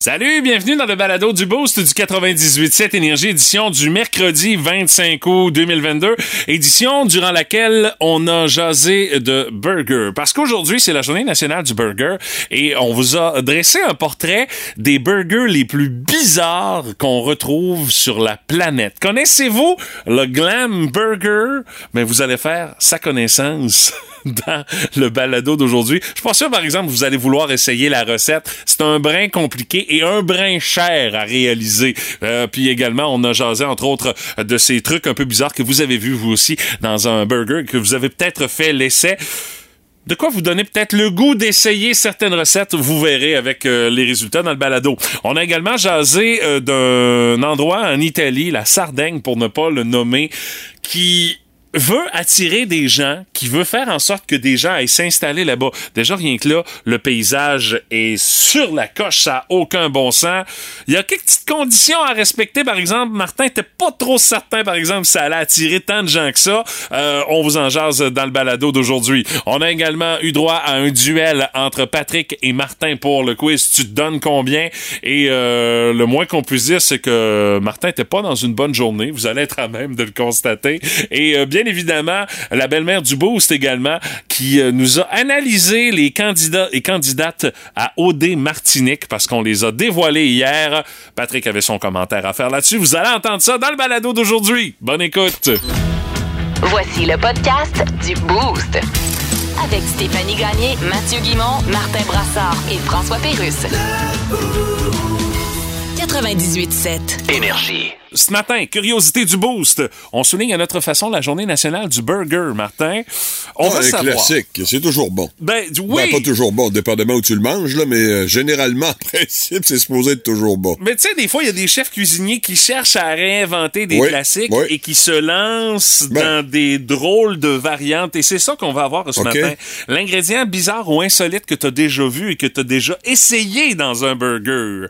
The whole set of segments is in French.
Salut, bienvenue dans le balado du Boost du 98.7 Énergie, édition du mercredi 25 août 2022, édition durant laquelle on a jasé de burger. Parce qu'aujourd'hui, c'est la journée nationale du burger et on vous a dressé un portrait des burgers les plus bizarres qu'on retrouve sur la planète. Connaissez-vous le glam burger? Mais vous allez faire sa connaissance dans le balado d'aujourd'hui. Je suis pas sûr, par exemple, vous allez vouloir essayer la recette. C'est un brin compliqué et un brin cher à réaliser. Euh, puis également, on a jasé, entre autres, de ces trucs un peu bizarres que vous avez vus, vous aussi, dans un burger, que vous avez peut-être fait l'essai de quoi vous donner peut-être le goût d'essayer certaines recettes. Vous verrez avec euh, les résultats dans le balado. On a également jasé euh, d'un endroit en Italie, la Sardaigne pour ne pas le nommer, qui veut attirer des gens, qui veut faire en sorte que des gens aillent s'installer là-bas. Déjà, rien que là, le paysage est sur la coche, ça n'a aucun bon sens. Il y a quelques petites conditions à respecter. Par exemple, Martin était pas trop certain, par exemple, si ça allait attirer tant de gens que ça. Euh, on vous en jase dans le balado d'aujourd'hui. On a également eu droit à un duel entre Patrick et Martin pour le quiz. Tu te donnes combien? Et euh, le moins qu'on puisse dire, c'est que Martin était pas dans une bonne journée. Vous allez être à même de le constater. Et euh, évidemment, la belle-mère du Boost également, qui euh, nous a analysé les candidats et candidates à OD Martinique parce qu'on les a dévoilés hier. Patrick avait son commentaire à faire là-dessus. Vous allez entendre ça dans le balado d'aujourd'hui. Bonne écoute. Voici le podcast du Boost. Avec Stéphanie Gagné, Mathieu Guimont, Martin Brassard et François Pérusse. 98.7. Énergie. Ce matin, curiosité du boost. On souligne à notre façon la journée nationale du burger, Martin. On Ah, va un savoir. classique, c'est toujours bon. Ben, oui. Ben, pas toujours bon, dépendamment où tu le manges, là, mais euh, généralement, en principe, c'est supposé être toujours bon. Mais tu sais, des fois, il y a des chefs cuisiniers qui cherchent à réinventer des Oui, classiques oui. et qui se lancent Ben. dans des drôles de variantes. Et c'est ça qu'on va avoir ce matin. L'ingrédient bizarre ou insolite que tu as déjà vu et que tu as déjà essayé dans un burger.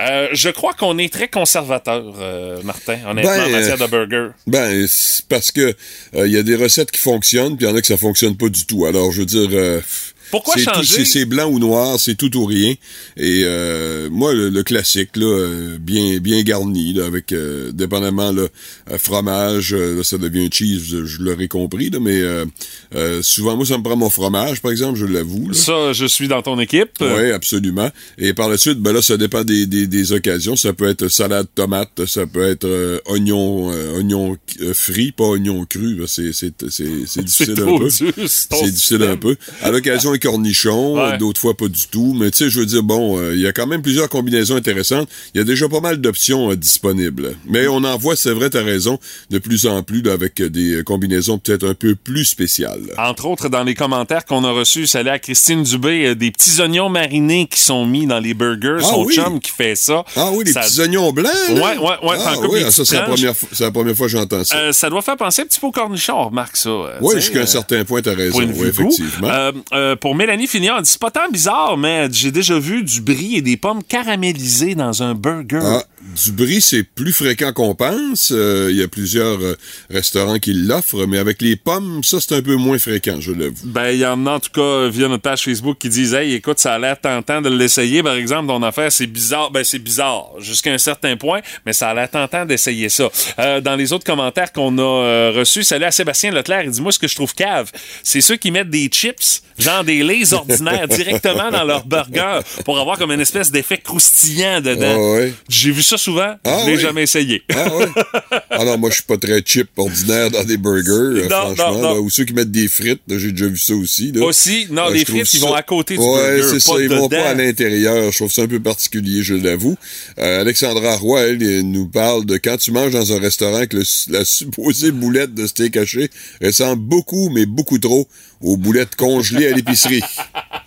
Euh, je crois qu'on est très conservateur, euh, Martin, honnêtement, Ben, en matière euh, de burger. Ben, c'est parce que euh, il y a des recettes qui fonctionnent, puis il y en a que ça fonctionne pas du tout. Alors, je veux dire... Pourquoi changer? c'est- blanc ou noir, c'est tout ou rien. Et euh, moi, le, le classique, là, euh, bien bien garni, là, avec euh, dépendamment là, euh, fromage, euh, là, ça devient cheese, je, l'aurais compris, là, mais euh, souvent, moi, ça me prend mon fromage, par exemple, je l'avoue. là. Ça, je suis dans ton équipe. Oui, absolument. Et par la suite, ben là, ça dépend des, des, des occasions. Ça peut être salade tomate, ça peut être oignon oignon frit, pas oignon cru. là. C'est c'est c'est c'est difficile un peu. C'est difficile un peu. À l'occasion, Ouais. euh, d'autres fois pas du tout. Mais tu sais, je veux dire, bon, euh, il y a quand même plusieurs combinaisons intéressantes. Il y a déjà pas mal d'options euh, disponibles. Mais on en voit, c'est vrai, t'as raison, de plus en plus là, avec euh, des euh, combinaisons peut-être un peu plus spéciales. Entre autres, dans les commentaires qu'on a reçus, ça allait à Christine Dubé, euh, des petits oignons marinés qui sont mis dans les burgers. Ah Son oui. chum qui fait ça. Ah oui, Ça- petits oignons blancs. là? Ouais, ouais, ouais, Ah oui, des ah, ça, c'est la première fois, c'est la première fois que j'entends ça. Euh, ça doit faire penser un petit peu au cornichon, on remarque ça. euh, oui, jusqu'à un euh, certain point, t'as raison. effectivement. Euh, euh, Mélanie elle dit c'est pas tant bizarre, mais j'ai déjà vu du brie et des pommes caramélisées dans un burger. Ah, du brie, c'est plus fréquent qu'on pense. Euh, Il y a plusieurs euh, restaurants qui l'offrent, mais avec les pommes, ça, c'est un peu moins fréquent, je l'avoue. Ben, il y en a en tout cas via notre page Facebook qui disent Hey, écoute, ça a l'air tentant de l'essayer. Par exemple, ton affaire, c'est bizarre. Ben, c'est bizarre jusqu'à un certain point, mais ça a l'air tentant d'essayer ça. Euh, dans les autres commentaires qu'on a reçus, salut à Sébastien Leclerc, il dit Moi, ce que je trouve cave, c'est ceux qui mettent des chips, genre des lays ordinaires, directement dans leur burger pour avoir comme une espèce d'effet croustillant dedans. Ah ouais. J'ai vu ça souvent, Ah je l'ai oui. jamais essayé. Ah ouais? ah non, moi, je suis pas très cheap ordinaire dans des burgers, euh, Non, franchement. non, non. là. ou ceux qui mettent des frites, j'ai déjà vu ça aussi. Là. Aussi, non, Euh, les frites, ils ça- vont à côté du ouais, burger, c'est ça, ils vont dedans. pas à l'intérieur. Je trouve ça un peu particulier, je l'avoue. Euh, Alexandra Roy, elle, nous parle de quand tu manges dans un restaurant que le- la supposée boulette de steak haché ressemble beaucoup, mais beaucoup trop aux boulettes congelées à l'épicerie.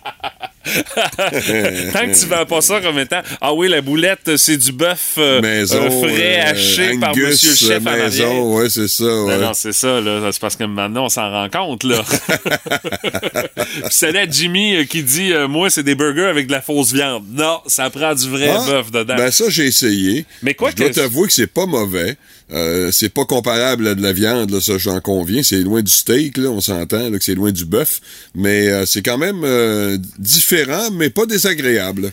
Tant que tu vends pas ça comme étant Ah oui, la boulette, c'est du bœuf euh, euh, frais euh, haché par monsieur le chef maison, ouais, c'est ça, ouais. Non, non, c'est ça, là. C'est parce que maintenant, on s'en rend compte, là. Puis salut à Jimmy euh, qui dit Moi, c'est des burgers avec de la fausse viande. Non, ça prend du vrai Ah, bœuf dedans. Ben ça, j'ai essayé. Mais quoi Je dois que- t'avouer que c'est pas mauvais. Euh, c'est pas comparable à de la viande, là, ça j'en conviens. C'est loin du steak, on s'entend que c'est loin du bœuf. Mais euh, c'est quand même euh, différent, mais pas désagréable.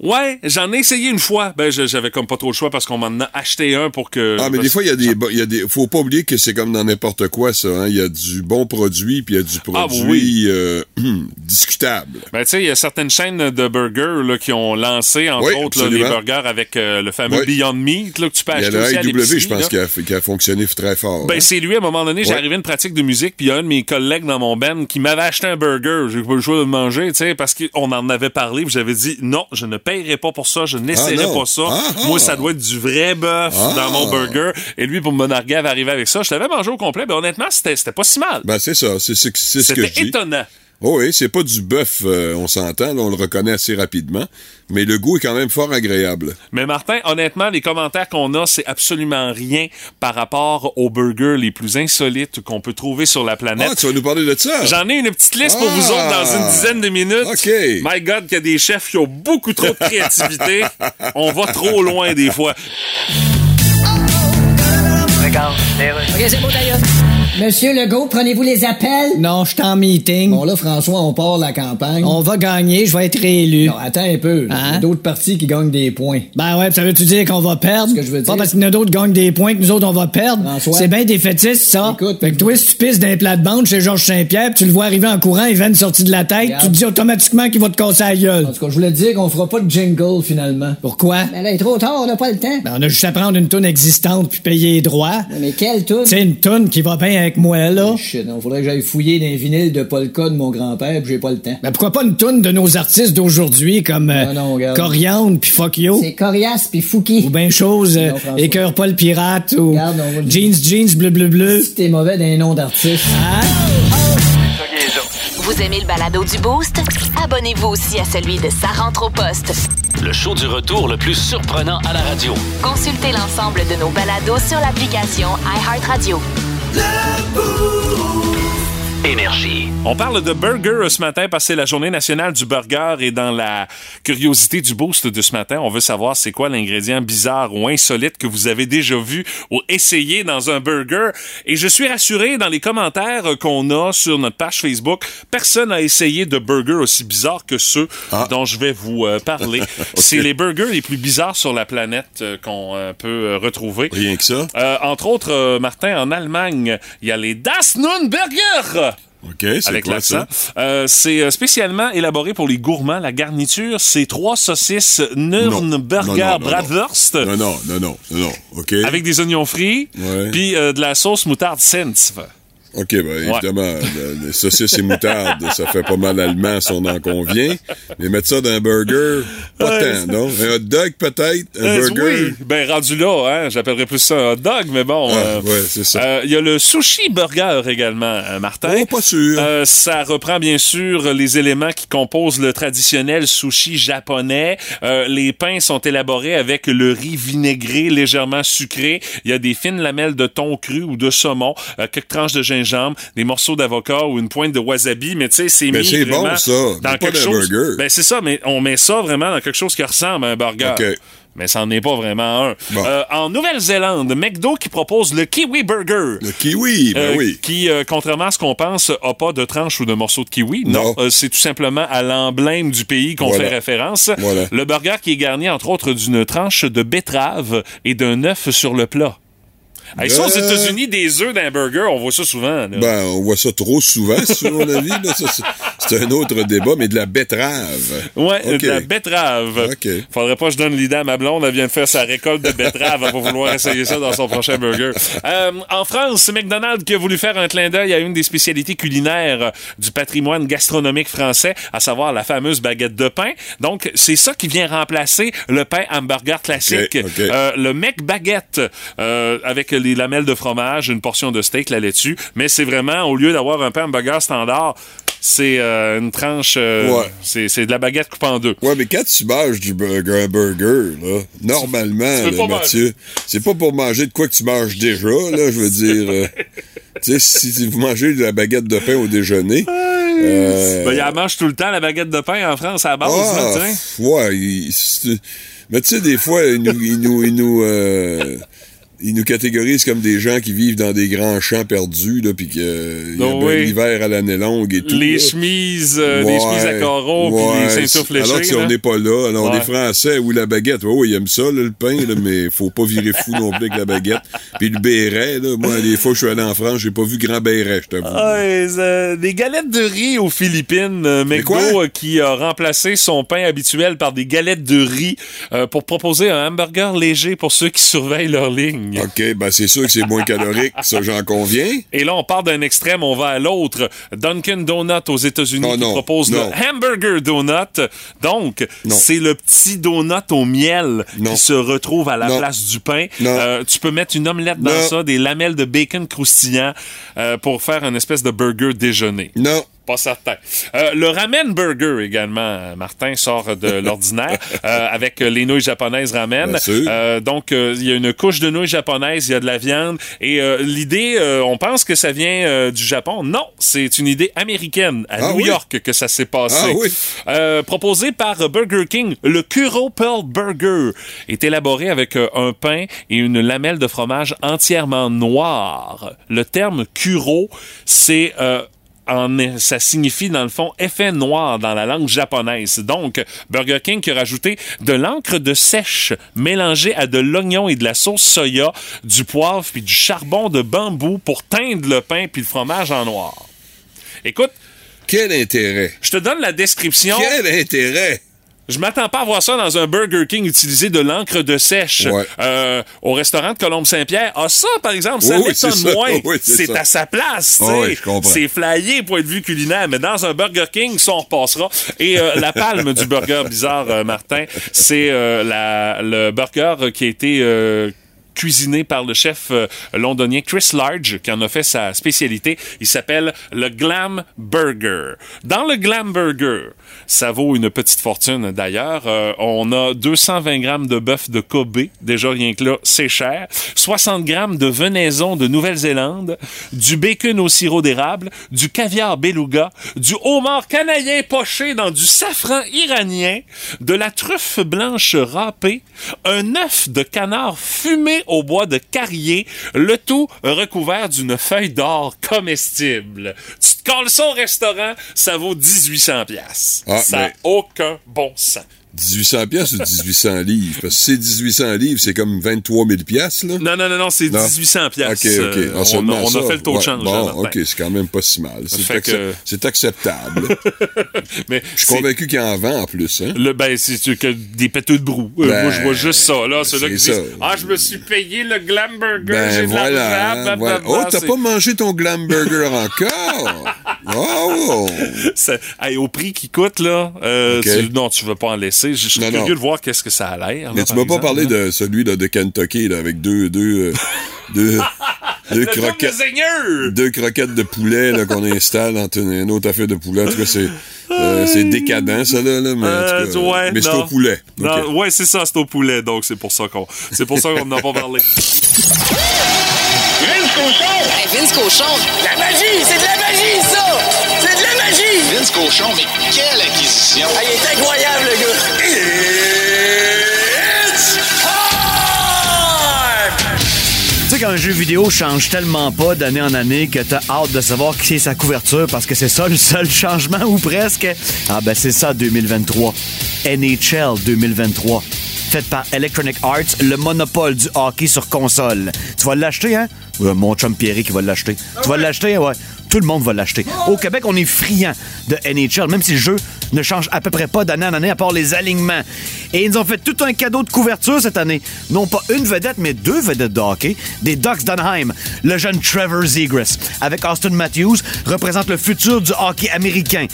Ouais, j'en ai essayé une fois. Ben, j'avais comme pas trop le choix parce qu'on m'en a acheté un pour que. Ah, mais des fois, il y a des, il y a des, faut pas oublier que c'est comme dans n'importe quoi, ça, hein. Il y a du bon produit, puis il y a du Ah, produit, oui. euh, discutable. Ben, tu sais, il y a certaines chaînes de burgers là, qui ont lancé, entre Oui, autres, là, les burgers avec euh, le fameux Oui. Beyond Meat là, que tu peux Il y a acheter le aussi IW, je pense, qui a, qui a fonctionné très fort. Ben, hein. c'est lui, à un moment donné, j'ai arrivé à une pratique de musique, puis il y a un de mes collègues dans mon band qui m'avait acheté un burger. J'ai pas le choix de le manger, tu sais, parce qu'on en avait parlé, puis j'avais dit, non, je ne payerai pas pour ça, je n'essaierai Ah, pas ça. Ah, ah. Moi, ça doit être du vrai bœuf dans mon burger. Et lui, pour me narguer, avait arrivé avec ça. Je l'avais mangé au complet, ben, honnêtement, c'était c'était pas si mal. Ben, c'est ça, c'est ce que C'était je dis. étonnant. Oh oui, c'est pas du bœuf, euh, on s'entend, là, on le reconnaît assez rapidement, mais le goût est quand même fort agréable. Mais Martin, honnêtement, les commentaires qu'on a, c'est absolument rien par rapport aux burgers les plus insolites qu'on peut trouver sur la planète. Ah, tu vas nous parler de ça? J'en ai une petite liste pour vous Ah! autres dans une dizaine de minutes. OK. My God, qu'il y a des chefs qui ont beaucoup trop de créativité. On va trop loin des fois. OK, c'est beau d'ailleurs. Monsieur Legault, prenez-vous les appels? Non, je suis en meeting. Bon, là, François, on part la campagne. On va gagner, je vais être réélu. Non, attends un peu. Hein? Il y a d'autres partis qui gagnent des points. Ben ouais, ça veut-tu dire qu'on va perdre? Ce que je veux dire. Pas parce qu'il y en a d'autres qui gagnent des points que nous autres on va perdre. François. C'est bien défaitiste, ça. Écoute, fait que toi, si tu pisses d'un plat de bande chez Georges Saint-Pierre, tu le vois arriver en courant, il vient de sortir de la tête, Regarde. tu te dis automatiquement qu'il va te casser la gueule. En tout cas, je voulais te dire qu'on fera pas de jingle, finalement. Pourquoi? Mais là, il est trop tard, on n'a pas le temps. Ben, on a juste à prendre une toune existante puis payer les droits. Mais quelle tune? C'est une toune qui va bien avec moi, là. Shit, non, faudrait que j'aille fouiller dans les vinyles de Polka de mon grand-père, puis j'ai pas le temps. Ben pourquoi pas une toune de nos artistes d'aujourd'hui comme euh, Non, non, regarde. Coriandre puis Fuck You? C'est Corias puis Fouki. Ou ben chose, euh, pas le pirate ou Regarde, on Jeans Jeans bleu bleu bleu. Si t'es mauvais d'un nom d'artiste. Hein? Vous aimez le balado du Boost? Abonnez-vous aussi à celui de Sa rentre au poste. Le show du retour le plus surprenant à la radio. Consultez l'ensemble de nos balados sur l'application iHeartRadio. Le bout. Énergie. On parle de burger ce matin parce que c'est la journée nationale du burger et dans la curiosité du boost de ce matin, on veut savoir c'est quoi l'ingrédient bizarre ou insolite que vous avez déjà vu ou essayé dans un burger. Et je suis rassuré dans les commentaires qu'on a sur notre page Facebook, personne n'a essayé de burger aussi bizarre que ceux Ah. dont je vais vous euh, parler. C'est les burgers les plus bizarres sur la planète euh, qu'on euh, peut euh, retrouver. Rien que ça. Euh, entre autres, euh, Martin, en Allemagne, il y a les Das Nun Burger OK, c'est quoi ça? Euh, c'est euh, spécialement élaboré pour les gourmands. La garniture, c'est trois saucisses Nürnberger Non, non, non, non, Bratwurst Non, non, non, non, non. OK. avec des oignons frits, puis euh, de la sauce moutarde Senf. OK, ben évidemment, le- les saucisses et moutarde, ça fait pas mal allemand si on en convient. Mais mettre ça dans un burger, pas Ouais, tant, non? Un hot dog peut-être? Un Euh, burger? Oui, ben rendu là, hein, j'appellerais plus ça un hot dog, mais bon. Ah, euh, ouais, c'est ça. euh, Il y a le sushi burger également, Martin. Oh, pas sûr. Euh, ça reprend bien sûr les éléments qui composent le traditionnel sushi japonais. Euh, les pains sont élaborés avec le riz vinaigré légèrement sucré. Il y a des fines lamelles de thon cru ou de saumon, euh, quelques tranches de gingembre, des morceaux d'avocat ou une pointe de wasabi. Mais tu sais, c'est Ben, mis c'est bon, ça, dans pas quelque chose. burger. Ben c'est ça, mais on met ça vraiment dans quelque chose qui ressemble à un burger. Mais ça n'en est pas vraiment un. Bon. Euh, en Nouvelle-Zélande, McDo qui propose le Kiwi Burger. Le kiwi, ben Euh, oui. Qui, euh, contrairement à ce qu'on pense, a pas de tranche ou de morceau de kiwi. Non, Non. C'est tout simplement à l'emblème du pays qu'on Voilà. fait référence. Voilà. Le burger qui est garni, entre autres, d'une tranche de betterave et d'un œuf sur le plat. Hey, ça, aux Euh. États-Unis, des œufs d'un burger, on voit ça souvent. là. Ben, on voit ça trop souvent, sur mon avis. C'est- un autre débat, mais de la betterave. Ouais, de la betterave. OK. Faudrait pas que je donne l'idée à ma blonde. Elle vient de faire sa récolte de betterave. Elle va vouloir essayer ça dans son prochain burger. Euh, en France, c'est McDonald's qui a voulu faire un clin d'œil à une des spécialités culinaires du patrimoine gastronomique français, à savoir la fameuse baguette de pain. Donc, c'est ça qui vient remplacer le pain hamburger classique. OK, OK. Euh, le mec baguette euh, avec les lamelles de fromage, une portion de steak là-dessus. Mais c'est vraiment, au lieu d'avoir un pain hamburger standard, c'est euh, une tranche... euh, Ouais. c'est, c'est de la baguette coupée en deux. Ouais, mais quand tu manges du burger, un burger, là, normalement, là, Mathieu, c'est pas pour manger de quoi que tu manges déjà, là, je veux dire. euh, tu sais, si, vous mangez de la baguette de pain au déjeuner. euh, Ben, il en mange tout le temps, la baguette de pain en France, à la base, ah, là, pff, ouais, il- mais tu sais, des fois, ils nous, ils nous, ils nous, euh, ils nous catégorisent comme des gens qui vivent dans des grands champs perdus, là, puis qu'il y a Oh oui. l'hiver à l'année longue et tout. Les là. chemises, euh, les chemises à carreaux, puis les ceintures fléchées. Alors que si on n'est pas là, alors Ouais. les Français ou la baguette, oh, ils aiment ça, là, le pain, là, mais faut pas virer fou non plus avec la baguette. Puis le béret, là, moi, des fois, je suis allé en France, j'ai pas vu grand béret, je t'avoue. Ouais, euh, des galettes de riz aux Philippines. Euh, McDo quoi? euh, qui a remplacé son pain habituel par des galettes de riz euh, pour proposer un hamburger léger pour ceux qui surveillent leur ligne. OK, ben c'est sûr que c'est moins calorique, ça j'en conviens. Et là, on part d'un extrême, on va à l'autre. Dunkin' Donut aux États-Unis Oh qui non, propose non. le Hamburger Donut. Donc, c'est le petit donut au miel Non. qui se retrouve à la place du pain. Euh, tu peux mettre une omelette dans ça, des lamelles de bacon croustillant euh, pour faire une espèce de burger déjeuner. Non. Pas certain. Euh, le ramen burger également, Martin, sort de l'ordinaire euh, avec les nouilles japonaises ramen. Euh, donc, euh, il y a une couche de nouilles japonaises, il y a de la viande. Et l'idée, on pense que ça vient du Japon. Non, c'est une idée américaine, à Ah New oui? York, que ça s'est passé. Ah oui? Proposé par Burger King, le Kuro Pearl Burger est élaboré avec un pain et une lamelle de fromage entièrement noire. Le terme Kuro, c'est... en- ça signifie dans le fond effet noir dans la langue japonaise. Donc, Burger King qui a rajouté de l'encre de sèche mélangée à de l'oignon et de la sauce soya, du poivre puis du charbon de bambou pour teindre le pain puis le fromage en noir. Écoute, Quel intérêt? je te donne la description. Quel intérêt? Je m'attends pas à voir ça dans un Burger King utiliser de l'encre de sèche Ouais. euh, au restaurant de Colombe-Saint-Pierre. Ah ça, par exemple, ça Oui, m'étonne moins. Oui, c'est à sa place. Ah oui, c'est flyé point de vue culinaire, mais dans un Burger King, ça on repassera. Et euh, la palme du burger bizarre, euh, Martin, c'est euh, le burger qui a été euh, cuisiné par le chef euh, londonien Chris Large, qui en a fait sa spécialité. Il s'appelle le Glam Burger. Dans le Glam Burger, ça vaut une petite fortune d'ailleurs. Euh, on a 220 grammes de bœuf de Kobe. Déjà, rien que là, c'est cher. 60 grammes de venaison de Nouvelle-Zélande, du bacon au sirop d'érable, du caviar beluga, du homard canadien poché dans du safran iranien, de la truffe blanche râpée, un œuf de canard fumé au bois de carrier, le tout recouvert d'une feuille d'or comestible. Tu te colles au restaurant, ça vaut 1800 pièces. Ça n'a ben. aucun bon sens. 1800 pièces ou 1800 livres? Parce que c'est 1800 livres, c'est comme 23 000 pièces, là. Non, non, non, non, c'est Non. 1800 pièces. OK, OK. Euh, Ah, on, a, seulement on a ça. fait le taux de Ouais, change. Bon. OK, c'est quand même pas si mal. C'est que- acceptable. Mais Je suis convaincu qu'il en vend en plus, hein? Le, ben, c'est que des péteux de brou. Euh, Ben, moi, je vois juste ça, là. Ceux-là qui c'est disent, ça. Ah, je me suis payé le Glam Burger, Ben j'ai de voilà. hein, voilà. Oh, t'as pas mangé ton glam burger encore? Oh! hey, au prix qu'il coûte, là, euh, Ok. tu- non, tu veux pas en laisser. Je je suis curieux de voir qu'est-ce que ça a l'air. Mais là, tu m'as pas parlé là. de celui là, de Kentucky là, avec deux, deux, euh, deux, deux croquettes. Deux croquettes de poulet là, qu'on installe dans une, une autre affaire de poulet. En tout cas, c'est, euh, c'est décadent, ça, là, là, mais, Euh, ouais, mais c'est au poulet. Non, Ok. ouais, c'est ça, c'est au poulet, donc c'est pour ça qu'on, c'est pour ça qu'on n'en a pas parlé. Vince Cochon! Hey, Vince Cochon, La magie! C'est de Vince Cochon, mais quelle acquisition! Ah, il est incroyable, le gars! It's time! Tu sais qu'un jeu vidéo change tellement pas d'année en année que t'as hâte de savoir qui est sa couverture parce que c'est ça le seul changement ou presque. Ah ben c'est ça 2023. NHL 2023. Fait par Electronic Arts, le monopole du hockey sur console. Tu vas l'acheter, hein? Ouais, mon chum Pierre qui va l'acheter. Tu vas l'acheter, ouais. Tout le monde va l'acheter. Au Québec, on est friand de NHL, même si le jeu ne change à peu près pas d'année en année à part les alignements. Et ils ont fait tout un cadeau de couverture cette année. Non pas une vedette, mais deux vedettes de hockey. Des Ducks d'Anaheim. Le jeune Trevor Zegras, avec Austin Matthews, représente le futur du hockey américain.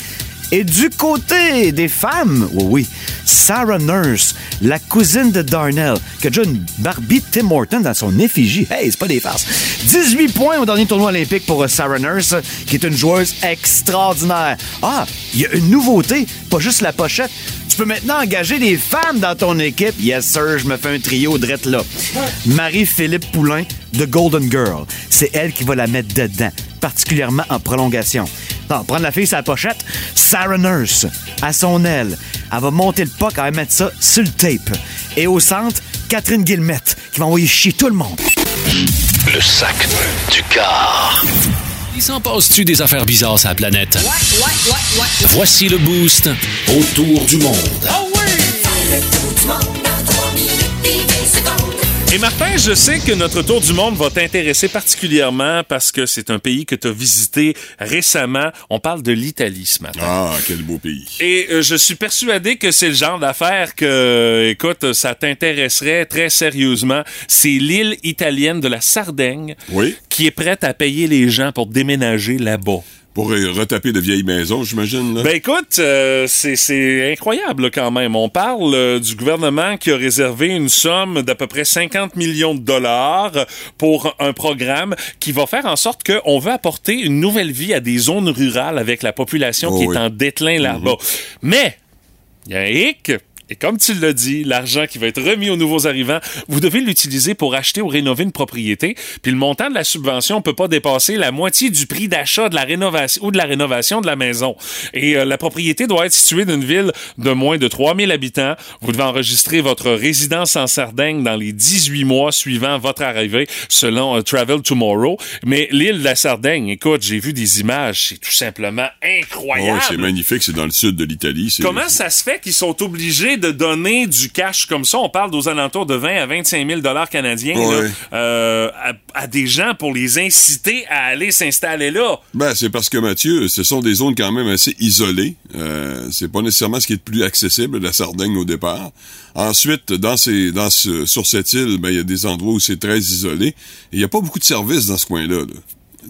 Et du côté des femmes, oui, oui, Sarah Nurse, la cousine de Darnell, qui a déjà une Barbie Tim Horton dans son effigie. Hey, c'est pas des farces. 18 points au dernier tournoi olympique pour euh, Sarah Nurse, qui est une joueuse extraordinaire. Ah, il y a une nouveauté, pas juste la pochette. Tu peux maintenant engager des femmes dans ton équipe. Yes, sir, je me fais un trio drette là. Marie-Philippe Poulain de Golden Girl. C'est elle qui va la mettre dedans, particulièrement en prolongation. Non, prendre la fille la pochette, Sarah Nurse, à son aile. Elle va monter le puck, elle va mettre ça sur le tape. Et au centre, Catherine Guillemette, qui va envoyer chier tout le monde. Le sac du car. Il s'en passe-tu des affaires bizarres sur la planète? Voici le boost autour du monde. Et Martin, je sais que notre tour du monde va t'intéresser particulièrement parce que c'est un pays que tu as visité récemment. On parle de l'Italie ce matin. Ah, quel beau pays. Et euh, je suis persuadé que c'est le genre d'affaire que, écoute, ça t'intéresserait très sérieusement. C'est l'île italienne de la Sardaigne Oui. qui est prête à payer les gens pour déménager là-bas. Pour retaper de vieilles maisons, j'imagine. Ben écoute, euh, c'est- incroyable là, quand même. On parle euh, du gouvernement qui a réservé une somme d'à peu près 50 millions de dollars pour un programme qui va faire en sorte qu'on veut apporter une nouvelle vie à des zones rurales avec la population Oh qui oui. est en déclin là-bas. Mais, il y a un hic. Et comme tu l'as dit, l'argent qui va être remis aux nouveaux arrivants, vous devez l'utiliser pour acheter ou rénover une propriété. Puis le montant de la subvention peut pas dépasser la moitié du prix d'achat de la rénovation ou de la rénovation de la maison. Et euh, la propriété doit être située dans une ville de moins de 3000 habitants. Vous devez enregistrer votre résidence en Sardaigne dans les 18 mois suivant votre arrivée, selon euh, Travel Tomorrow. Mais l'île de la Sardaigne, écoute, j'ai vu des images, c'est tout simplement incroyable. Oh, c'est magnifique, c'est dans le sud de l'Italie. Comment ça se fait qu'ils sont obligés de donner du cash comme ça? On parle aux alentours de 20 à 25 000 dollars canadiens là, euh, à, à des gens pour les inciter à aller s'installer là. Ben, c'est parce que Mathieu, ce sont des zones quand même assez isolées. Euh, c'est pas nécessairement ce qui est le plus accessible, la Sardaigne au départ. Ensuite, dans ces, dans ce, sur cette île, ben, il y a des endroits où c'est très isolé. Il y a pas beaucoup de services dans ce coin-là. là.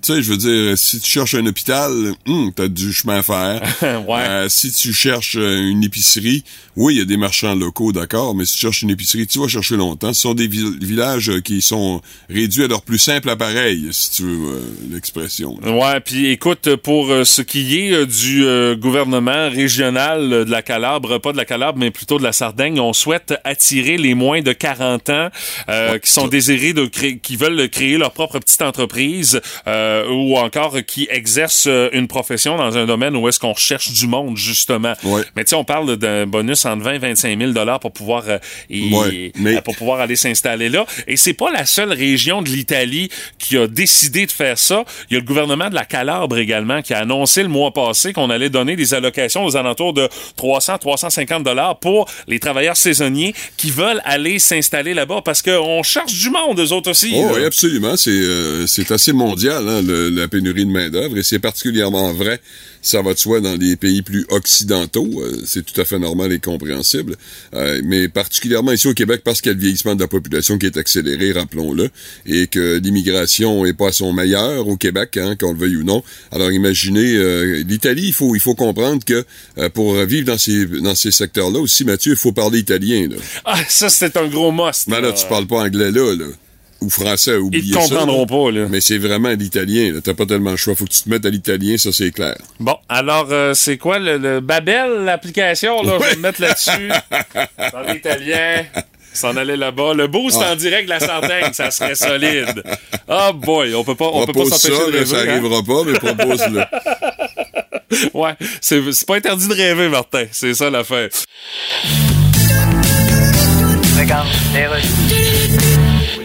Tu sais, je veux dire, si tu cherches un hôpital, hum, t'as du chemin à faire. Ouais. Euh, si tu cherches euh, une épicerie, oui, il y a des marchands locaux, d'accord, mais si tu cherches une épicerie, tu vas chercher longtemps. Ce sont des vi- villages euh, qui sont réduits à leur plus simple appareil, si tu veux euh, l'expression. Ouais, puis écoute, pour ce qui est du euh, gouvernement régional de la Calabre, pas de la Calabre, mais plutôt de la Sardaigne, on souhaite attirer les moins de 40 ans euh, qui sont désirés de créer, qui veulent créer leur propre petite entreprise euh, ou encore qui exercent euh, une profession dans un domaine où est-ce qu'on recherche du monde justement. Ouais. Mais tu sais, on parle d'un bonus entre 20 et 25 000 dollars pour pouvoir euh, y- Ouais, mais- euh, pour pouvoir aller s'installer là. Et c'est pas la seule région de l'Italie qui a décidé de faire ça. Il y a le gouvernement de la Calabre également qui a annoncé le mois passé qu'on allait donner des allocations aux alentours de 300, 350 dollars pour les travailleurs saisonniers qui veulent aller s'installer là-bas parce qu'on cherche du monde, eux autres aussi. Oh, oui, absolument. C'est euh, c'est assez mondial, hein, le- la pénurie de main-d'œuvre, et c'est particulièrement vrai, ça va de soi, dans les pays plus occidentaux. Euh, c'est tout à fait normal et compréhensible. Euh, mais particulièrement ici au Québec, parce qu'il y a le vieillissement de la population qui est accéléré, rappelons-le, et que l'immigration est pas à son meilleur au Québec, hein, qu'on le veuille ou non. Alors imaginez, euh, l'Italie, il faut, il faut comprendre que pour vivre dans ces, dans ces secteurs-là aussi, Mathieu, il faut parler italien. Là. Ah, ça, c'est un gros must. Mais là, tu parles pas anglais là, là. Ou français, oubliez Ils te ça, comprendront là. pas, là. Mais c'est vraiment l'italien, là. T'as pas tellement le choix. Faut que tu te mettes à l'italien, ça c'est clair. Bon, alors, euh, c'est quoi le, le Babel, l'application? Là, Je vais me mettre là-dessus. Dans l'italien. S'en aller là-bas. Le boost Ah. en direct de la Sardaigne, ça serait solide. Oh boy, on peut pas, on peut pas s'empêcher ça, de rêver. ça hein? arrivera pas, mais propose-le. Ouais, c'est c'est pas interdit de rêver, Martin. C'est ça l'affaire. Regarde,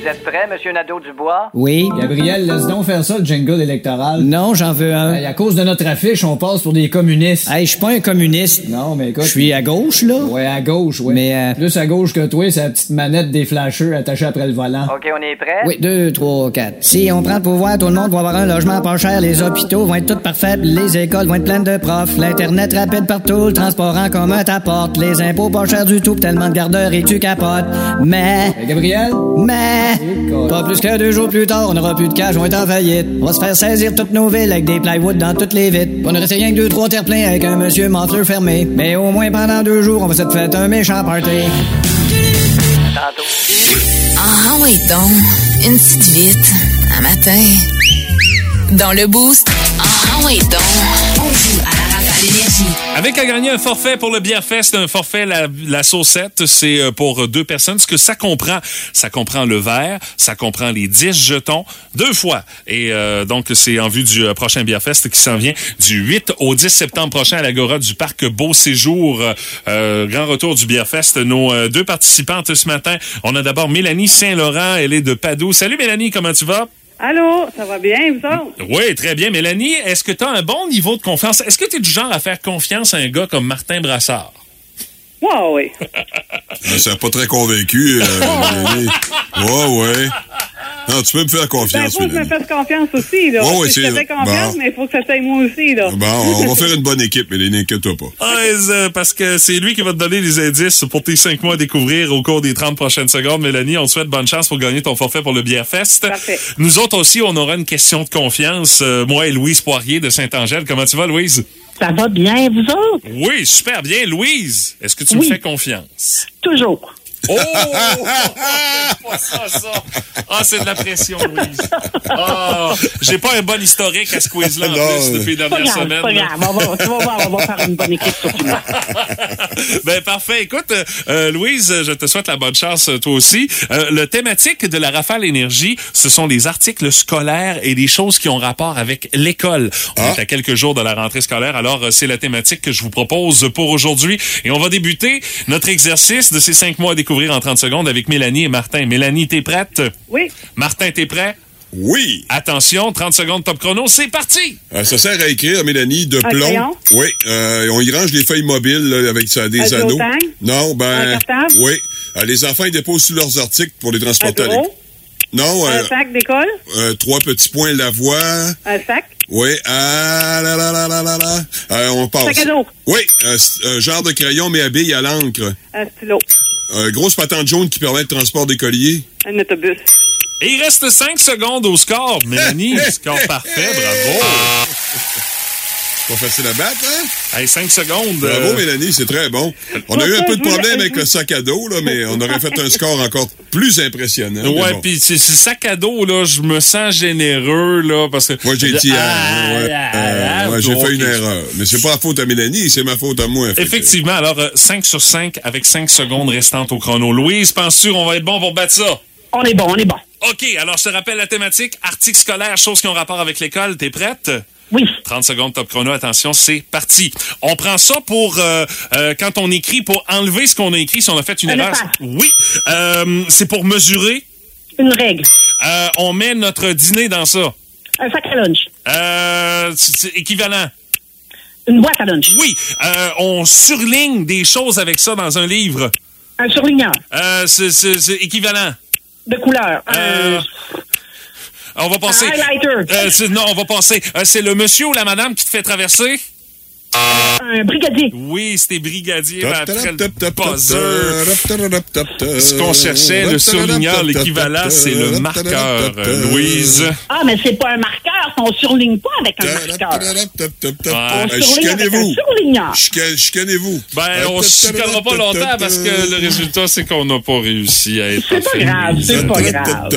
êtes prêt, Monsieur Nadeau-Dubois? Oui. Gabriel, laisse donc faire ça, le jingle électoral. Non, j'en veux un. Hey, à cause de notre affiche, on passe pour des communistes. Hey, je suis pas un communiste. Non, mais écoute. Je suis à gauche, là. Ouais, à gauche, ouais. Mais, euh, Plus à gauche que toi, c'est la petite manette des flashers attachée après le volant. OK, on est prêt? Oui, deux, trois, quatre. Si on prend le pouvoir, tout le monde va avoir un logement pas cher, les hôpitaux vont être tous parfaits, les écoles vont être pleines de profs, l'Internet rapide partout, le transport en commun t'apporte, les impôts pas chers du tout, pis tellement de garderies que tu capotes. Mais, Hey, Gabriel? mais, pas plus que deux jours plus tard, on aura plus de cash, on est en faillite. On va se faire saisir toutes nos villes avec des plywood dans toutes les vitres. On aurait rien que deux, trois terre-pleins avec un monsieur manteleur fermé. Mais au moins pendant deux jours, on va se faire un méchant party. Ah oui donc, une petite vite, un matin. Dans le boost, ah oui donc, Avec à gagner un forfait pour le Biafest, un forfait la, la saucette, c'est euh, pour deux personnes. Ce que ça comprend, ça comprend le verre, ça comprend les 10 jetons, deux fois. Et euh, donc, c'est en vue du euh, prochain Biafest qui s'en vient du 8 au 10 septembre prochain à l'Agora du Parc Beau Séjour. Euh, grand retour du Biafest. Nos euh, deux participantes ce matin, on a d'abord Mélanie Saint-Laurent, elle est de Padoue. Salut Mélanie, comment tu vas? Allô, ça va bien, vous autres? Oui, très bien. Mélanie, est-ce que tu as un bon niveau de confiance? Est-ce que tu es du genre à faire confiance à un gars comme Martin Brassard? Ouais, oui. Ça n'a pas très convaincu, euh, Mélanie. Ouais, ouais. Non, tu peux me faire Ben, confiance, faut que je me fasse confiance aussi, là. Ouais, ouais, je te fais confiance, bon. mais il faut que ça soit moi aussi, là. Bon, on va faire une bonne équipe, Mélanie, inquiète-toi pas. Ah, euh, parce que c'est lui qui va te donner les indices pour tes cinq mois à découvrir au cours des 30 prochaines secondes. Mélanie, on te souhaite bonne chance pour gagner ton forfait pour le Bière Fest. Parfait. Nous autres aussi, on aura une question de confiance. Euh, moi et Louise Poirier de Saint-Angèle. Comment tu vas, Louise? Ça va bien, vous autres? Oui, super bien. Louise, est-ce que tu me Oui. fais confiance? Toujours. Oh! pas ça, ça. Ah, c'est de la pression, Louise. Ah, j'ai pas un bon historique à ce quiz-là en Non. plus depuis les grave, semaines. pas grave. On va, tu vas voir, on va faire une bonne équipe sur tout le monde. ben parfait. Écoute, euh, euh, Louise, je te souhaite la bonne chance euh, toi aussi. Euh, le thématique de la Rafale Énergie, ce sont des articles scolaires et des choses qui ont rapport avec l'école. On est à quelques jours de la rentrée scolaire, alors c'est la thématique que je vous propose pour aujourd'hui. Et on va débuter notre exercice de ces cinq mois à découvrir en 30 secondes avec Mélanie et Martin. Mélanie, t'es prête? Oui. Martin, t'es prêt? Oui. Attention, 30 secondes top chrono, c'est parti! Euh, ça sert à écrire, Mélanie, de Un plomb. crayon? Oui. euh, on y range les feuilles mobiles là, avec ça, des Un anneaux. Non, ben. Un cartable? Oui. Euh, les enfants, ils déposent sur leurs articles pour les transporter Un à bureau? l'école. Non, euh, Un sac d'école? euh, trois petits points Lavoie. Un sac? Oui. Ah là là là là là là. Euh, on passe. Sac à dos? Oui. euh, un genre de crayon, mais à billes à l'encre. Un stylo? Euh, grosse patente jaune qui permet le transport des colliers. Un autobus? Et il reste 5 secondes au score. Mélanie, score parfait, bravo! Pas facile à battre, hein? Hey, 5 secondes. Bravo, euh, Mélanie, c'est très bon. On a eu un peu de problème avec le sac à dos, là, mais on aurait fait un score encore plus impressionnant. Ouais, bon. puis c'est c'est sac à dos, là, je me sens généreux, là, parce que... Moi, j'ai dit, Ah, ah, ouais, ah, euh, ah, ouais, j'ai fait une erreur. Mais c'est pas la faute à Mélanie, c'est ma faute à moi. Effectivement, alors 5 sur 5 avec 5 secondes restantes au chrono. Louise, penses-tu qu'on va être bon pour battre ça? On est bon, on est bon. OK, alors je te rappelle la thématique, articles scolaires, choses qui ont rapport avec l'école. T'es prête? Oui. 30 secondes top chrono, attention, c'est parti. On prend ça pour euh, euh, quand on écrit, pour enlever ce qu'on a écrit si on a fait une Un erreur. espace. Oui, euh, c'est pour mesurer. Une règle. On met notre dîner dans ça. Un sac à lunch. C'est équivalent. Une boîte à lunch. Oui, on surligne des choses avec ça dans un livre. Un surligneur. C'est équivalent. De couleur. Euh, on va passer. Euh, non, on va passer. Euh, c'est le monsieur ou la madame qui te fait traverser? Un brigadier. Oui, c'était brigadier après top, le top, top, top, buzzer. Ce qu'on cherchait, le surligneur, l'équivalent, c'est le marqueur, euh, Louise. Ah, mais c'est pas un marqueur. On surligne pas avec un marqueur. On Euh, surligne avec un surligneur. Chica- Chicanez-vous. Ben, on se chicanera pas longtemps parce que le résultat, c'est qu'on n'a pas réussi à être C'est pas grave, c'est pas grave.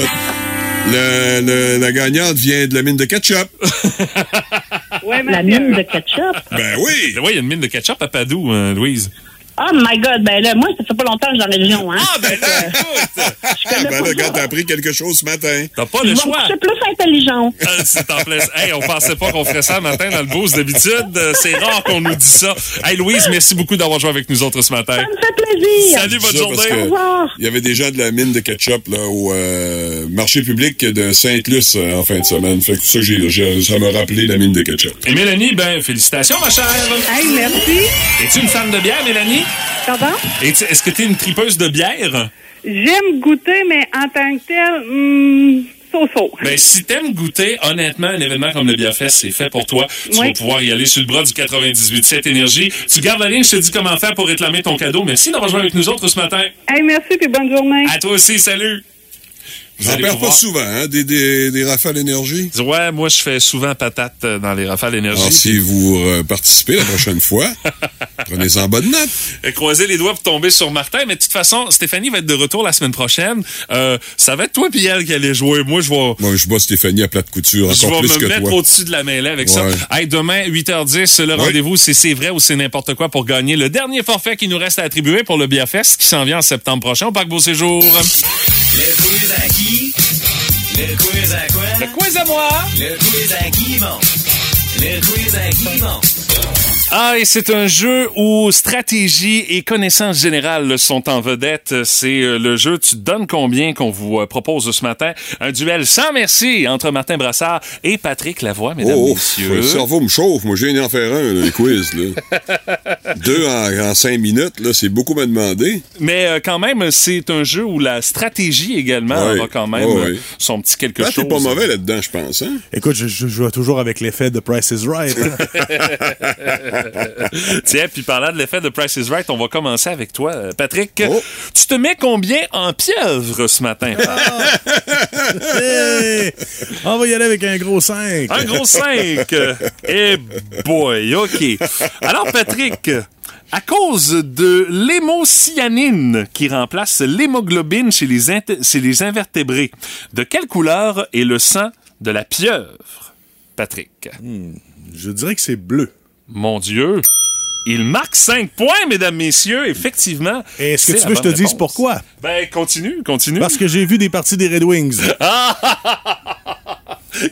Le, le- la gagnante vient de la mine de ketchup. Ouais, La mine de ketchup? Ben oui. Oui, il y a une mine de ketchup à Padoue, hein, Louise. Oh my God, ben là, moi, ça fait pas longtemps que je suis dans la région, hein. Ah, ben là, écoute! Je connais Ben là, regarde, t'as appris quelque chose ce matin. T'as pas le me choix. coucher plus intelligent. Ah, c'est en. Hey, on pensait pas qu'on ferait ça le matin dans le boost d'habitude. Euh, C'est rare qu'on nous dise ça. Hey, Louise, merci beaucoup d'avoir joué avec nous autres ce matin. Ça me fait plaisir. Salut, bonne journée. Au revoir. Il y avait des gens de la mine de ketchup là, au euh, marché public de Sainte-Luce euh, en fin de semaine. Fait que ça, j'ai, j'ai- ça m'a rappelé la mine de ketchup. Et Mélanie, ben, félicitations, ma chère. Hey, merci. Es-tu une fan de bière, Mélanie? Pardon? Est-ce que tu es une tripeuse de bière? J'aime goûter, mais en tant que tel, hum, so-so. Ben, si t'aimes goûter, honnêtement, un événement comme le Biafest, c'est fait pour toi. Tu Oui. vas pouvoir y aller sur le bras du 98.7 Énergie. Tu gardes la ligne, je te dis comment faire pour réclamer ton cadeau. Merci d'avoir joué avec nous autres ce matin. Hey, merci, puis bonne journée. À toi aussi, salut! Vous J'en perds pas souvent, hein, des, des, des rafales énergie? Ouais, moi, je fais souvent patate euh, dans les rafales énergie. Alors, si vous euh, participez la prochaine fois, prenez-en bonne note. Euh, Croisez les doigts pour tomber sur Martin. Mais de toute façon, Stéphanie va être de retour la semaine prochaine. Euh, ça va être toi et elle qui allez jouer. Moi, je vais... Moi, je bats Stéphanie à plate couture, Je vais me mettre au-dessus de la mêlée avec ça. Hey, demain, 8h10, le Ouais. rendez-vous, c'est c'est vrai ou c'est n'importe quoi pour gagner le dernier forfait qui nous reste à attribuer pour le Biafest qui s'en vient en septembre prochain au Parc Beau Séjour. Le quiz à qui? Le quiz à quoi? Le quiz à moi! Le quiz à qui, mon? Le quiz à qui, mon? Ah, et c'est un jeu où stratégie et connaissances générales sont en vedette. C'est euh, le jeu Tu donnes combien qu'on vous euh, propose ce matin. Un duel sans merci entre Martin Brassard et Patrick Lavoie, mesdames, Oh, messieurs. le cerveau me chauffe. Moi, j'ai viens d'en faire un, les quiz. Là. Deux en, en cinq minutes, là, c'est beaucoup me demander. Mais euh, quand même, c'est un jeu où la stratégie également Ouais. aura quand même ouais. son petit quelque Là, chose. pas mauvais là-dedans, je pense. Hein? Écoute, je, je joue toujours avec l'effet de Price is Right. Tiens, puis parlant de l'effet de Price is Right, on va commencer avec toi, euh, Patrick. Oh. Tu te mets combien en pieuvre ce matin? Hey! On va y aller avec un gros 5. Un gros 5. Eh boy, OK. Alors, Patrick, à cause de l'hémocyanine qui remplace l'hémoglobine chez chez les invertébrés, de quelle couleur est le sang de la pieuvre? Patrick? Je dirais que c'est bleu. Mon Dieu. Il marque 5 points, mesdames, messieurs, effectivement. Est-ce que tu veux que je te dise pourquoi? Ben, continue, continue. Parce que j'ai vu des parties des Red Wings.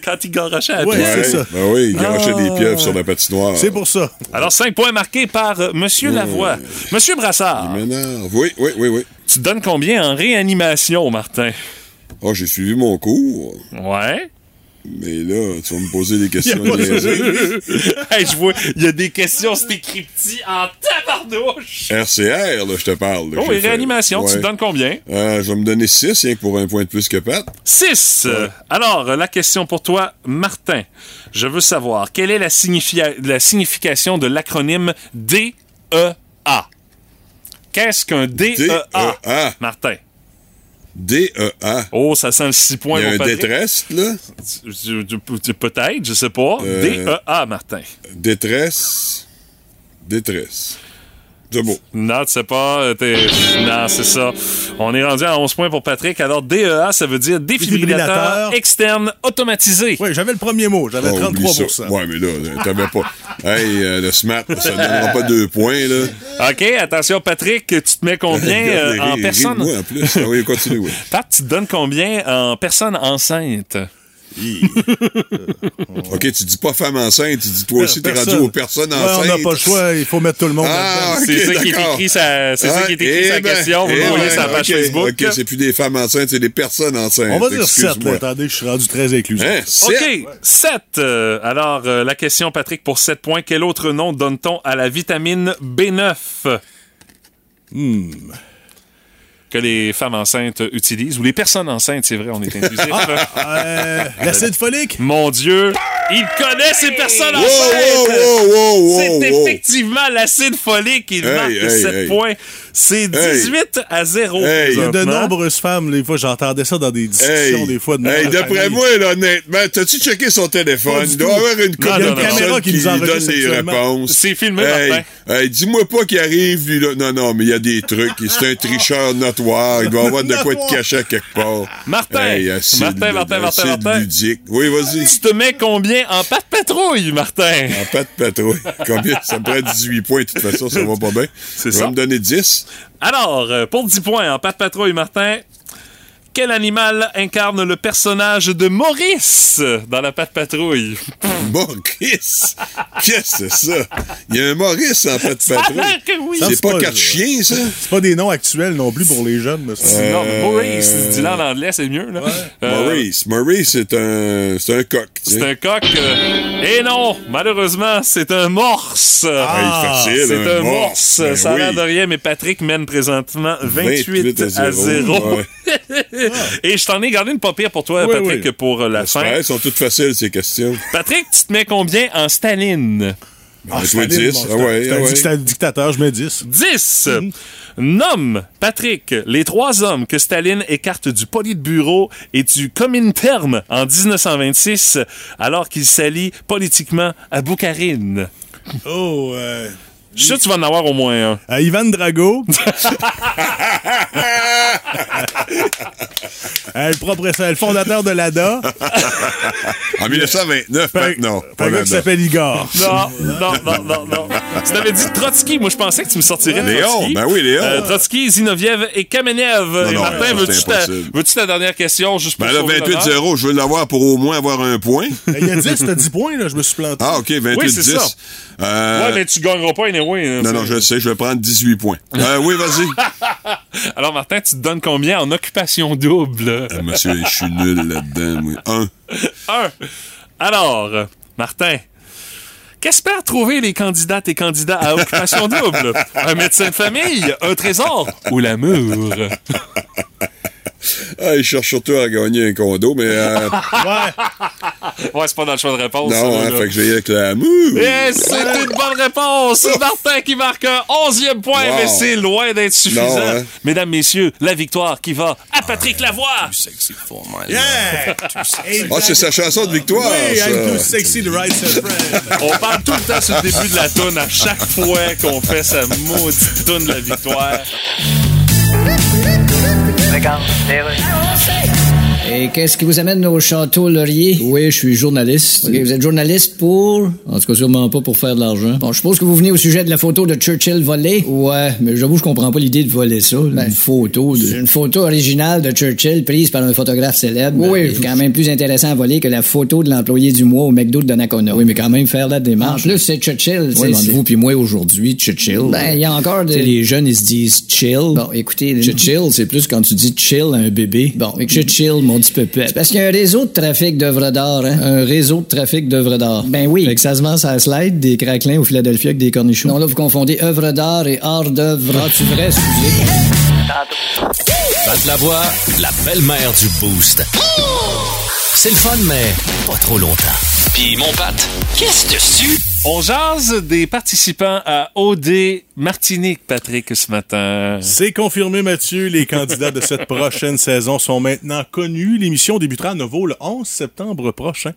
Quand il garochait à la Ouais, c'est ça. Ben oui, il garochait Ah. des pieuvres sur la patinoire. C'est pour ça. Alors, 5 points marqués par euh, Monsieur Lavoie. Monsieur Brassard, Il m'énerve. Oui, oui, oui, oui. tu te donnes combien en réanimation, Martin? Oh, j'ai suivi mon cours, Ouais. Mais là, tu vas me poser des questions. Hey, je vois, il y a des questions, c'est écrit petit en tabardouche. RCR, là, je te parle. là, Oh, et réanimation, tu te donnes combien? Euh, je vais me donner 6, rien que pour un point de plus que Pat. 6. Alors, la question pour toi, Martin. Je veux savoir, quelle est la, signifia- la signification de l'acronyme DEA? Qu'est-ce qu'un DEA, DEA. Martin? D-E-A. Oh, ça sent le 6 points, Il y a un Patrick. détresse, là? Peut-être, je sais pas. Euh, DEA, Martin. Détresse. Détresse. C'est beau. Non, tu sais pas. euh, t'es- Non, c'est ça. On est rendu à 11 points pour Patrick. Alors, DEA, ça veut dire défibrillateur externe automatisé. Oui, j'avais le premier mot. J'avais Oh, oublie 33 ça. Ouais, mais là, t'avais pas. Hey, euh, le SMAT, ça ne donnera pas deux points, là. OK, attention, Patrick, tu te mets combien euh, en personne? ris-moi, en plus. Ah oui, continue, oui. Pat, tu te donnes combien en personne enceinte? OK, tu dis pas femme enceinte, tu dis toi aussi, t'es rendu aux personnes Ouais, enceintes. on n'a pas le choix. Il faut mettre tout le monde Ah. C'est ça qui est écrit sa- c'est ça qui est écrit eh sa ben, question. Vous eh voyez ben, la page ok, Facebook. OK, c'est plus des femmes enceintes, c'est des personnes enceintes. On va dire 7. Excuse-moi. Attendez, je suis rendu très inclusif. Hein, sept? OK, 7. alors, euh, la question, Patrick, pour 7 points. Quel autre nom donne-t-on à la vitamine B9? Hmm. Que les femmes enceintes utilisent, ou les personnes enceintes, c'est vrai, on est inclusif. là. Euh, L'acide folique? Mon Dieu, il connaît ces personnes Wow, enceintes! wow, wow, wow, wow, C'est wow. effectivement l'acide folique. Il Hey, marque hey, 7 hey. points. C'est 18 à 0. Hey. Il y a de nombreuses femmes, des fois, j'entendais ça dans des discussions, Hey, des fois, de d'après moi, là, honnêtement, t'as-tu checké son téléphone? Il doit avoir une Caméra qui qui nous lui donne des réponses. C'est filmé, hey, Martin. hey, dis-moi pas qu'il arrive, lui, là. Non, non, mais il y a des trucs. C'est un tricheur notoire. Il doit avoir de quoi te cacher à quelque part. Martin. Hey, acide- Martin, Martin, Martin, Martin. ludique. Oui, vas-y. Tu te mets combien en pâte patrouille, Martin? En pas de patrouille. Combien? Ça me prend 18 points, de toute façon, ça va pas bien. C'est ça. vas me donner 10. Alors, euh, pour 10 points en pâte patrouille, Martin, quel animal incarne le personnage de Maurice dans la pâte patrouille? Maurice? Qu'est-ce que c'est ça? Il y a un Maurice en a patrouille. oui. Ça, C'est c'est pas pas- quatre chiens, ça? C'est pas des noms actuels non plus pour les jeunes, monsieur. Non, Maurice, dis-le en anglais, c'est mieux. Là. Euh, Maurice. Maurice, c'est un, c'est un coq. C'est un coq. euh, et non, malheureusement, c'est un morse. Ah, facile, c'est un un morse. morse. Ben ça a l'air de rien, mais Patrick mène présentement 28, 28 à 0. Ouais. et je t'en ai gardé une pas pire pour toi, Oui, Patrick, oui. pour euh, la fin. Ouais, elles sont toutes faciles, ces questions. Patrick, tu te mets combien en Staline? Ah, toi, Staline, 10. bon, Ah ouais, c'est un ah ouais. dicta- dictateur, je mets 10. 10. Nomme, Patrick, les trois hommes que Staline écarte du Politburo et du Comintern en 1926 alors qu'il s'allie politiquement à Boukharine. Oh, euh, Je suis sûr que tu vas en avoir au moins un. à Ivan Drago. Euh, le, propriétaire- le fondateur de l'ADA. En 1929, Un- maintenant. un gars qui s'appelle Igor. Non, non, non, non, non. Tu t'avais dit Trotsky. Moi, je pensais que tu me sortirais de Léon, Trotsky. ben oui, Léon. Euh, Trotsky, Zinoviev et Kamenev. et non, Martin, veux-tu c'est ta, veux-tu ta dernière question juste pour Ben là, sauver l'honneur? 28-0, je veux l'avoir pour au moins avoir un point. Il y a 10, t'as 10 points, là, je me suis planté. Ah, OK, 28-10. Oui, c'est ça. Euh, Ouais, mais tu gagneras pas anyway. hein, non, non, je sais, je vais prendre 18 points. Euh, oui, vas-y. Alors, Martin, tu te donnes combien en occupation double? Euh, monsieur, je suis nul là-dedans. oui. Un. Un. Alors, Martin, qu'espèrent trouver les candidates et candidats à occupation double? Un médecin de famille, un trésor ou l'amour? Ah, il cherche surtout à gagner un condo, mais... euh, Ouais, c'est pas dans le choix de réponse. non, ça, hein, fait que je vais y avec l'amour. Et c'est une bonne réponse! Martin qui marque un onzième point, Wow. mais c'est loin d'être suffisant. Non, hein? Mesdames, messieurs, la victoire qui va à Patrick Lavoie! Yeah! Ah, c'est sa chanson de victoire, Oui, ça. I'm too sexy to ride. On parle tout le temps sur le début de la toune à chaque fois qu'on fait sa maudite toune de la victoire. There you go. Et qu'est-ce qui vous amène au château Laurier? Oui, je suis journaliste. OK, vous êtes journaliste pour? En tout cas, sûrement pas pour faire de l'argent. Bon, je suppose que vous venez au sujet de la photo de Churchill volée? Ouais, mais j'avoue, je comprends pas l'idée de voler ça. Une photo de... Une photo originale de Churchill prise par un photographe célèbre. Oui, c'est quand même plus intéressant à voler que la photo de l'employé du mois au McDo de Donnacona. Oui, mais quand même faire la démarche. En plus, c'est Churchill. C'est mais vous puis moi aujourd'hui, Churchill. Ben, il y a encore des... les jeunes, ils se disent chill. Bon, écoutez... Chill, c'est plus quand tu dis chill à un bébé. Bon, chill, mon petit pépé. C'est parce qu'il y a un réseau de trafic d'œuvres d'art, hein? Un réseau de trafic d'œuvres d'art. Ben oui. Fait que ça se vend la slide, des craquelins au Philadelphia avec des cornichons. Non, là, vous confondez œuvre d'art et art d'œuvre. Ah, tu vrai, excusez. Pat Lavoie, la belle-mère du Boost. C'est le fun, mais pas trop longtemps. Puis mon Pat, qu'est-ce dessus? On jase des participants à OD Martinique, Patrick, ce matin. C'est confirmé, Mathieu. Les candidats de cette prochaine saison sont maintenant connus. L'émission débutera à nouveau le 11 septembre prochain.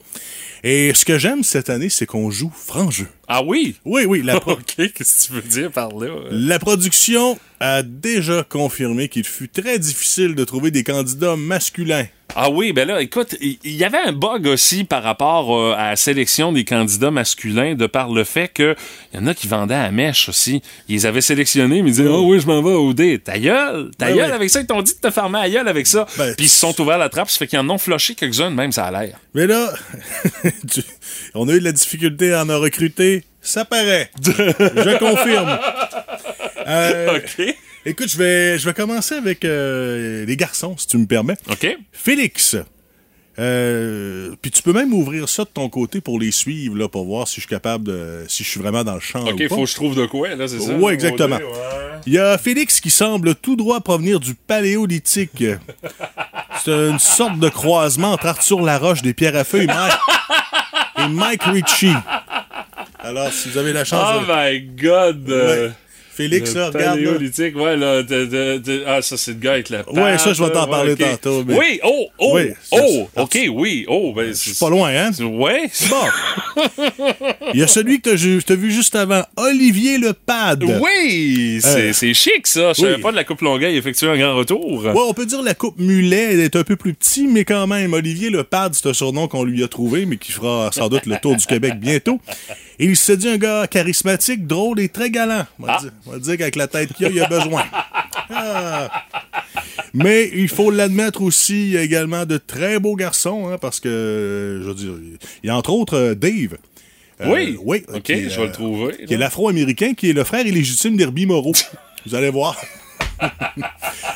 Et ce que j'aime cette année, c'est qu'on joue franc jeu. Ah oui? Oui, oui. La, pro- OK, qu'est-ce que tu veux dire par là? la production a déjà confirmé qu'il fut très difficile de trouver des candidats masculins. Ah oui, ben là, écoute, il y avait un bug aussi par rapport euh, à la sélection des candidats masculins de par le fait que y en a qui vendaient à mèche aussi. Ils les avaient sélectionnés, mais ils disaient, oh oui, je m'en vais au D. Ta gueule! Ta Ben gueule avec ça, ils t'ont dit de te fermer à gueule avec ça. Ben, Puis ils se sont ouverts la trappe, ça fait qu'ils en ont floché quelques-uns, même ça a l'air. Mais là, on a eu de la difficulté à en recruter. Ça paraît. Je confirme. Euh, OK. Écoute, je vais, je vais commencer avec euh, les garçons, si tu me permets. OK. Félix. Euh, puis tu peux même ouvrir ça de ton côté pour les suivre, là, pour voir si je suis capable de. si je suis vraiment dans le champ. OK, pas. faut que je trouve de quoi, là, c'est ça? Ouais, exactement. Ouais. Il y a Félix qui semble tout droit provenir du paléolithique. C'est une sorte de croisement entre Arthur Laroche des Pierres à Feu et Mike, et Mike Ritchie. Alors, si vous avez la chance Oh de... my God! Ouais. Félix, le là, regarde. paléolithique, ouais, là. de- de- de- ah, ça, c'est le gars avec la patte. Ouais, ça, je vais t'en ouais, parler tantôt, mais- Oui, oh, oh, Oui, oh, OK, oui, oh, ben, c'est Pas loin, hein? Ouais. Bon. Il y a celui que t'as vu juste avant, Olivier Lepad. Oui, c'est Euh, c'est chic, ça. Je savais oui. pas de la Coupe Longueuil effectuer un grand retour. Ouais, on peut dire la coupe mulet est un peu plus petit, mais quand même, Olivier Lepad, c'est un surnom qu'on lui a trouvé, mais qui fera sans doute le tour du Québec bientôt. Et il s'est dit un gars charismatique, drôle et très galant. On va, Ah. dire, on va dire qu'avec la tête qu'il a, il a besoin. Ah. Mais il faut l'admettre aussi, il y a également de très beaux garçons, hein, parce que, euh, je veux dire, il y a entre autres euh, Dave. Euh, Oui. oui. OK, qui, je vais euh, le trouver. Qui est l'afro-américain, qui est le frère illégitime d'Herbie Moreau. Vous allez voir.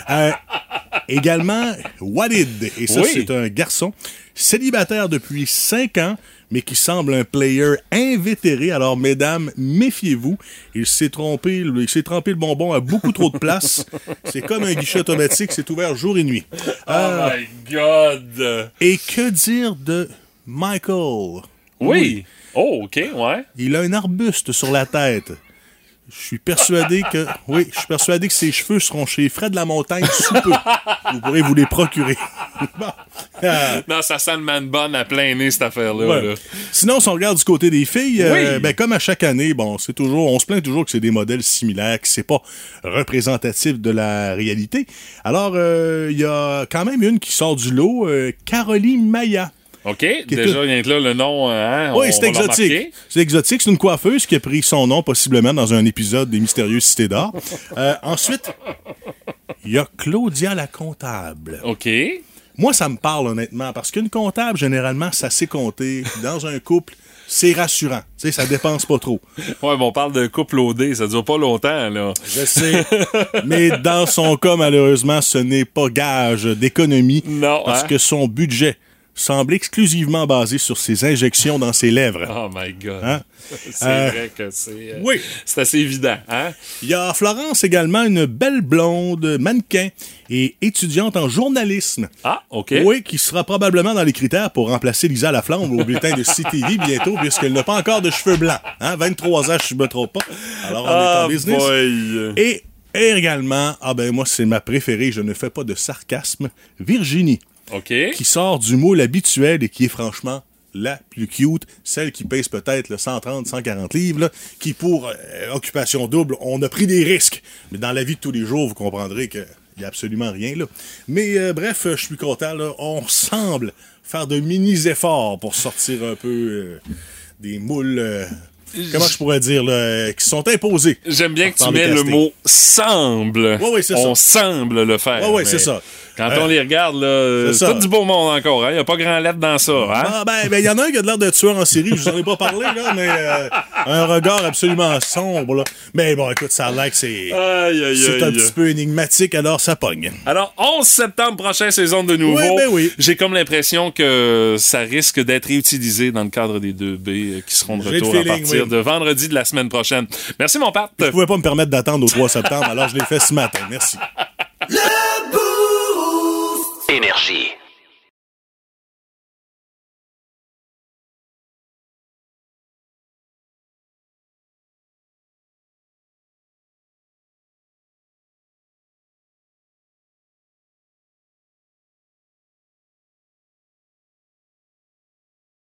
Euh, également, Walid. Et ça, Oui. c'est un garçon célibataire depuis 5 ans, mais qui semble un player invétéré. Alors, mesdames, méfiez-vous. Il s'est trompé, il s'est trempé le bonbon à beaucoup trop de place. C'est comme un guichet automatique, c'est ouvert jour et nuit. Oh Euh, my God! et que dire de Michael? Oui. Oh, OK, ouais. Il a un arbuste sur la tête. Je suis persuadé que. Oui, je suis persuadé que ses cheveux seront chez Fred la Montagne sous peu. Vous pourrez vous les procurer. Bon. Ah. Non, ça sent le man bun à plein nez, cette affaire-là. Ouais. là. Sinon, si on regarde du côté des filles, euh, ben, comme à chaque année, bon, c'est toujours, on se plaint toujours que c'est des modèles similaires, que c'est pas représentatif de la réalité. Alors, euh, il y a quand même une qui sort du lot, euh, Caroline Maya. OK, déjà, rien que là, le nom, hein, Oui, c'est exotique. C'est exotique. C'est une coiffeuse qui a pris son nom possiblement dans un épisode des Mystérieuses Cités d'Or. Euh, ensuite, il y a Claudia la comptable. OK. Moi, ça me parle honnêtement parce qu'une comptable, généralement, ça sait compter. Dans un couple, c'est rassurant. Tu sais, ça dépense pas trop. Ouais, mais on parle de couple OD, ça dure pas longtemps, là. Je sais. Mais dans son cas, malheureusement, ce n'est pas gage d'économie. Non, Parce hein? que son budget semble exclusivement basé sur ses injections dans ses lèvres. Oh my God. Hein? C'est Euh, vrai que c'est euh, oui. c'est assez évident. Hein? Il y a Florence également, une belle blonde, mannequin et étudiante en journalisme. Ah, OK. Oui, qui sera probablement dans les critères pour remplacer Lisa Laflamme au bulletin de CTV bientôt, puisqu'elle n'a pas encore de cheveux blancs. Hein? 23 ans, je ne me trompe pas. Alors, on est Ah, en business. boy. Et, et également, ah ben moi, c'est ma préférée, je ne fais pas de sarcasme, Virginie, Qui sort du moule habituel et qui est franchement la plus cute, celle qui pèse peut-être le 130, 140 livres, là, qui pour euh, occupation double, on a pris des risques. Mais dans la vie de tous les jours, vous comprendrez que il n'y a absolument rien là. Mais euh, bref, euh, je suis content. Là. On semble faire de mini-efforts pour sortir un peu euh, des moules. comment je pourrais dire là, qui sont imposés. J'aime bien que tu mets le mot semble. Ouais, ouais, c'est on semble le faire. Ouais, mais c'est ça. Quand Euh, on les regarde, là, c'est ça. tout du beau monde encore. Il n'y a pas grand lettre dans ça. Hein? Ah ben, ben, il y en a un qui a de l'air de tueur en série, je vous en ai pas parlé, là, mais euh, un regard absolument sombre, là. Mais bon, écoute, ça a l'air que c'est Aïe, aïe, c'est un aïe. petit peu énigmatique, alors ça pogne. Alors, 11 septembre prochain, saison de nouveau. Oui, ben oui. J'ai comme l'impression que ça risque d'être réutilisé dans le cadre des 2B euh, qui seront de J'ai retour à partir oui. de vendredi de la semaine prochaine. Merci, mon Pat. Je pouvais pas me permettre d'attendre au 3 septembre, alors je l'ai fait ce matin. Merci. Énergie.